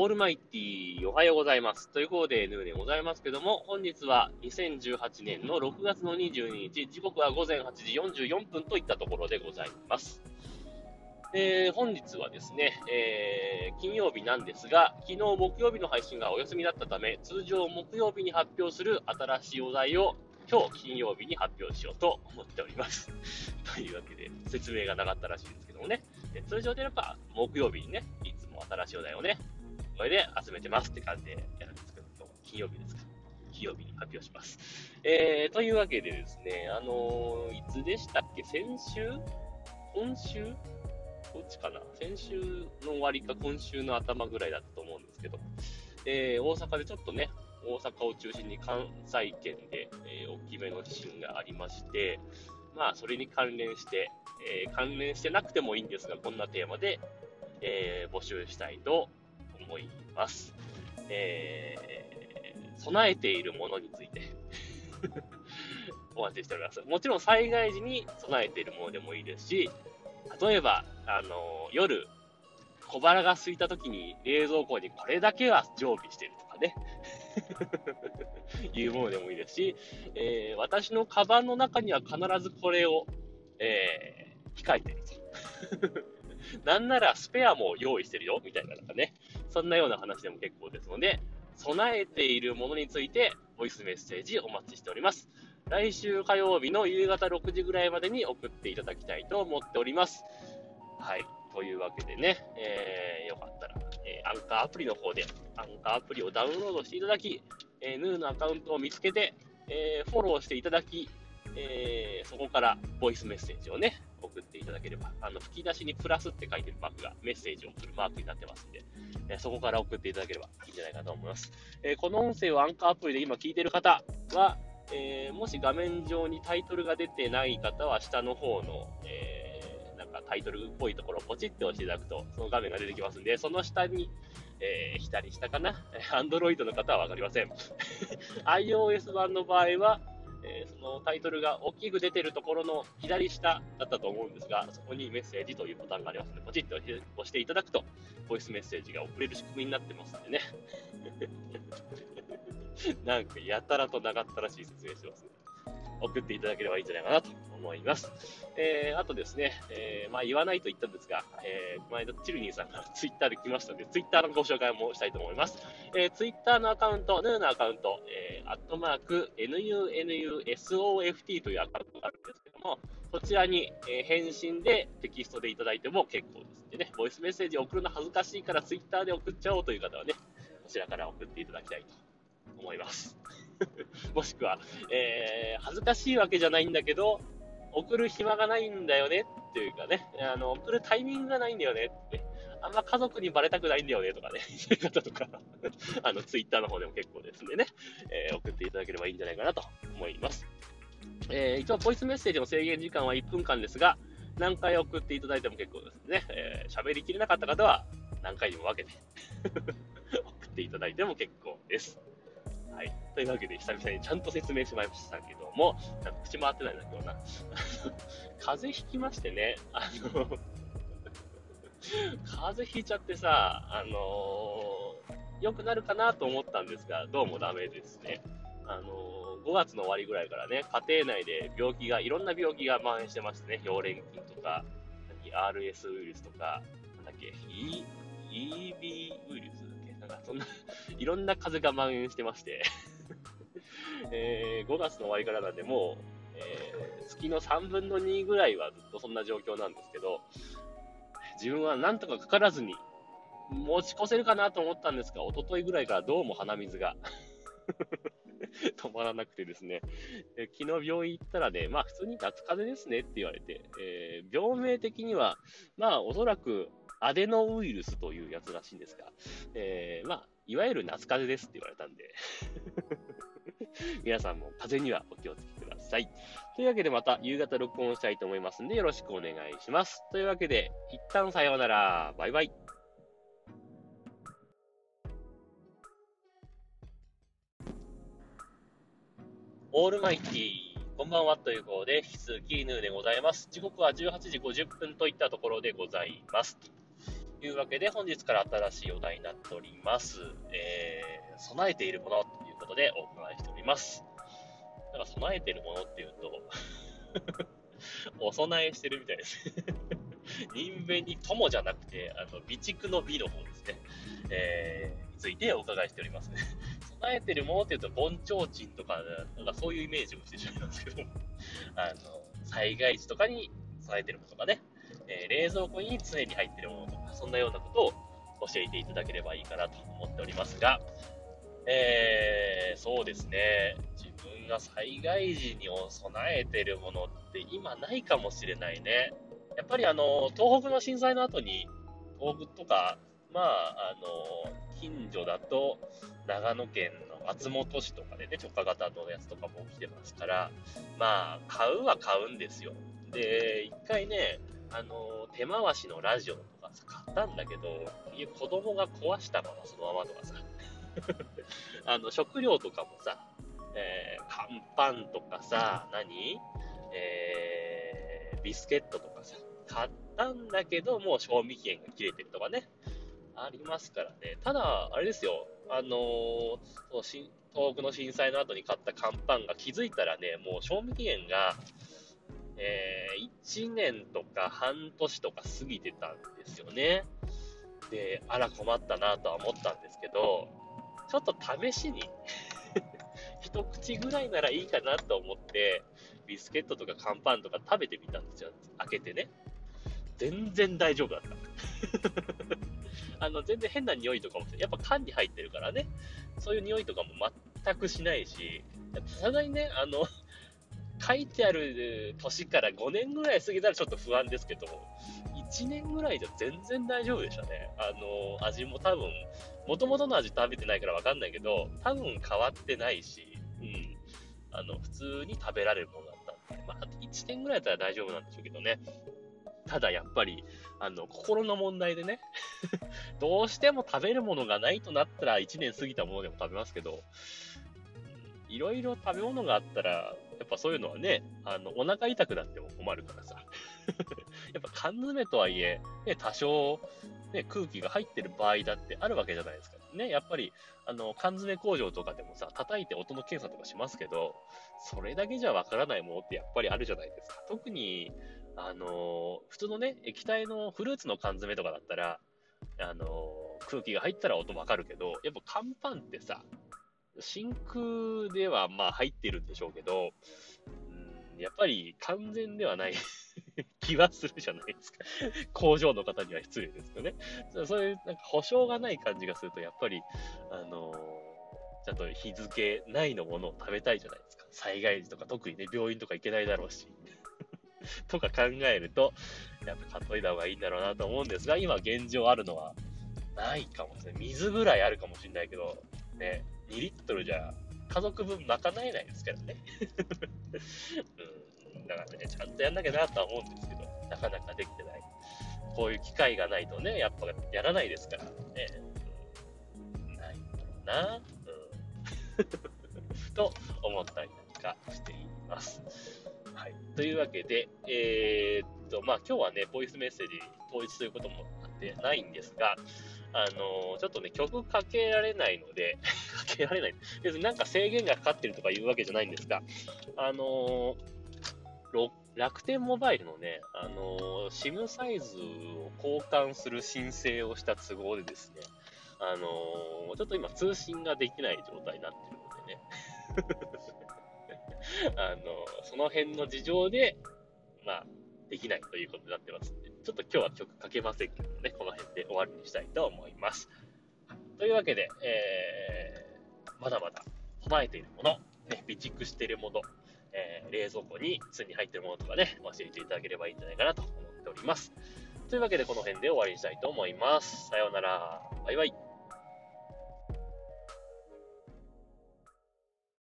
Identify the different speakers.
Speaker 1: オールマイティー、おはようございます。ということで、ヌーでございますけども、本日は2018年の6月の22日、時刻は午前8時44分といったところでございます。えー、本日はですね、えー、金曜日なんですが、昨日木曜日の配信がお休みだったため、通常木曜日に発表する新しいお題を今日金曜日に発表しようと思っております。というわけで、説明がなかったらしいんですけどもね、通常でやっぱ木曜日にね、いつも新しいお題をね、これで集めてますって感じでやるんですけど、金曜日ですか。金曜日に発表します。えー、というわけでですね、あのー、いつでしたっけ？先週？今週？こっちかな？先週の終わりか今週の頭ぐらいだったと思うんですけど、えー、大阪でちょっとね、大阪を中心に関西圏で、えー、大きめの地震がありまして、まあ、それに関連して、えー、関連してなくてもいいんですが、こんなテーマで、えー、募集したいと思います。えー、備えているものについて お待ちしております。もちろん災害時に備えているものでもいいですし、例えば、あの、夜、小腹が空いた時に冷蔵庫にこれだけは常備してるとかね。いうものでもいいですし、えー、私のカバンの中には必ずこれを、えー、控えてると。なんならスペアも用意してるよ、みたいななんかね。そんなような話でも結構ですので、備えているものについて、ボイスメッセージお待ちしております。来週火曜日の夕方6時ぐらいまでに送っていただきたいと思っております。はい。というわけでね、えー、よかったら、えー、アンカーアプリの方で、アンカーアプリをダウンロードしていただき、えー、ヌーのアカウントを見つけて、えー、フォローしていただき、えー、そこからボイスメッセージをね、送っていただければ、あの、吹き出しにプラスって書いてるマークがメッセージを送るマークになってますんで、えー、そこから送っていただければいいんじゃないかと思います。えー、この音声をアンカーアプリで今聞いてる方は、えー、もし画面上にタイトルが出てない方は、下の方の、えー、なんかタイトルっぽいところをポチって押していただくと、その画面が出てきますんで、その下に、えー、左下かな ?Android の方はわかりません。iOS 版の場合は、えー、そのタイトルが大きく出てるところの左下だったと思うんですが、そこにメッセージというボタンがありますので、ポチッと押していただくと、ボイスメッセージが送れる仕組みになってますんでね。なんかやたらと長ったらしい説明してますね。送っていただければいいんじゃないかなと思います。えー、あとですね、えー、まあ言わないと言ったんですが、えー、前のチルニーさんから ツイッターで来ましたので、ツイッターのご紹介もしたいと思います。えー、ツイッターのアカウント、ヌーのアカウント、えー、アットマーク、NUNUSOFT というアカウントがあるんですけども、そちらに、えー、返信でテキストでいただいても結構ですでね、ボイスメッセージ送るの恥ずかしいからツイッターで送っちゃおうという方はね、こちらから送っていただきたいと思います。もしくは、えー、恥ずかしいわけじゃないんだけど、送る暇がないんだよねっていうかね、あの、送るタイミングがないんだよねって、あんま家族にバレたくないんだよねとかね、いう方とか、あの、ツイッターの方でも結構ですんでね、えー、送っていただければいいんじゃないかなと思います。えー、一応、ボイスメッセージの制限時間は1分間ですが、何回送っていただいても結構ですね、えー、喋りきれなかった方は何回にも分けて。送っていただいても結構です。はい。というわけで、久々にちゃんと説明しましたけども、なんか口回ってないな、今日な。風邪ひきましてね、あの 風邪ひいちゃってさ、あのー、良くなるかなと思ったんですが、どうもダメですね。あのー、5月の終わりぐらいからね、家庭内で病気が、いろんな病気が蔓延してましてね、溶連菌とか、RS ウイルスとか、なんだっけ、e、EB ウイルスかそんな いろんな風が蔓延してまして。えー、5月の終わりからなんで、もう、えー、月の3分の2ぐらいはずっとそんな状況なんですけど、自分はなんとかかからずに持ち越せるかなと思ったんですが、一昨日ぐらいからどうも鼻水が 止まらなくてですね、え昨日病院行ったらね、まあ普通に夏風邪ですねって言われて、えー、病名的には、まあおそらくアデノウイルスというやつらしいんですが、えー、まあ、いわゆる夏風邪ですって言われたんで 皆さんも風邪にはお気をつけください。というわけでまた夕方録音したいと思いますんでよろしくお願いします。というわけで、一旦さようなら。バイバイ。オールマイティこんばんはということで、引き続きヌーでございます。時刻は18時50分といったところでございます。いうわけで、本日から新しいお題になっております。えー、備えているものということでお伺いしております。だか備えているものっていうと お供えしてるみたいですね 人弁に友じゃなくて、あの、備蓄の美の方ですね。えー、についてお伺いしておりますね。備えてるものっていうと、盆提灯とか、なんかそういうイメージをしてしまいますけども、あの、災害時とかに備えてるものとかね、えー、冷蔵庫に常に入ってるものとか、そんなようなことを教えていただければいいかなと思っておりますが、えー、そうですね、自分が災害時に備えてるものって今ないかもしれないね。やっぱりあの、東北の震災の後に、東北とか、まあ、あの、近所だと、長野県の松本市とかでね、直下型のやつとかも起きてますから、まあ、買うは買うんですよ。で、一回ね、あの、手回しのラジオとかさ、買ったんだけど、家子供が壊したままそのままとかさ、あの、食料とかもさ、えー、乾パンとかさ、何？えー、ビスケットとかさ、買ったんだけど、もう賞味期限が切れてるとかね、ありますからね。ただ、あれですよ、あのー、東北の震災の後に買った乾パンが気づいたらね、もう賞味期限が、えー、1年とか半年とか過ぎてたんですよね。で、あら困ったなとは思ったんですけど、ちょっと試しに 一口ぐらいならいいかなと思って、ビスケットとか乾パンとか食べてみたんですよ。開けてね。全然大丈夫だった。あの、全然変な匂いとかも、やっぱ缶に入ってるからね。そういう匂いとかも全くしないし、さすがにね、あの、書いてある年から5年ぐらい過ぎたらちょっと不安ですけど、1年ぐらいじゃ全然大丈夫でしたね。あの、味も多分、元々の味食べてないからわかんないけど、多分変わってないし、うん。あの、普通に食べられるものだったんで、まあ、1年ぐらいだったら大丈夫なんでしょうけどね。ただやっぱり、あの、心の問題でね どうしても食べるものがないとなったら1年過ぎたものでも食べますけど、いろいろ食べ物があったら、やっぱそういうのはね、あの、お腹痛くなっても困るからさ。やっぱ缶詰とはいえ、ね、多少、ね、空気が入ってる場合だってあるわけじゃないですか。ね、やっぱり、あの、缶詰工場とかでもさ、叩いて音の検査とかしますけど、それだけじゃわからないものってやっぱりあるじゃないですか。特に、あの、普通のね、液体のフルーツの缶詰とかだったら、あの、空気が入ったら音わかるけど、やっぱ乾パンってさ、真空ではまあ入ってるんでしょうけど、うん、やっぱり完全ではない 気はするじゃないですか。工場の方には失礼ですよね。そういうなんか保証がない感じがすると、やっぱり、あのー、ちゃんと日付ないのものを食べたいじゃないですか。災害時とか特にね、病院とか行けないだろうし。とか考えると、やっぱ買っといた方がいいんだろうなと思うんですが、今現状あるのはないかもしれない。水ぐらいあるかもしれないけど、ね、2リットルじゃ家族分賄えないですからね。うん、だからね、ちゃんとやんなきゃなとは思うんですけど、なかなかできてない。こういう機会がないとね、やっぱやらないですからね。うん、ないんだろうな。うん、と思ったりなんかしています。はい。というわけで、えー、っと、まあ今日はね、ボイスメッセージ統一ということもあってないんですが、あの、ちょっとね、曲かけられないので かけられない。別になんか制限がかかってるとかいうわけじゃないんですが、あのー、楽天モバイルのね、あのー、SIM サイズを交換する申請をした都合でですね、あのちょっと今通信ができない状態になってるのでね、あのその辺の事情で、まあ、できないということになってますんで、ちょっと今日は曲かけませんけどね、この辺で終わりにしたいと思います。というわけで、えー、まだまだ備えているもの、ね、備蓄しているもの、えー、冷蔵庫に常に入っているものとかね、教えていただければいいんじゃないかなと思っております。というわけでこの辺で終わりにしたいと思います。さようなら。バイバイ。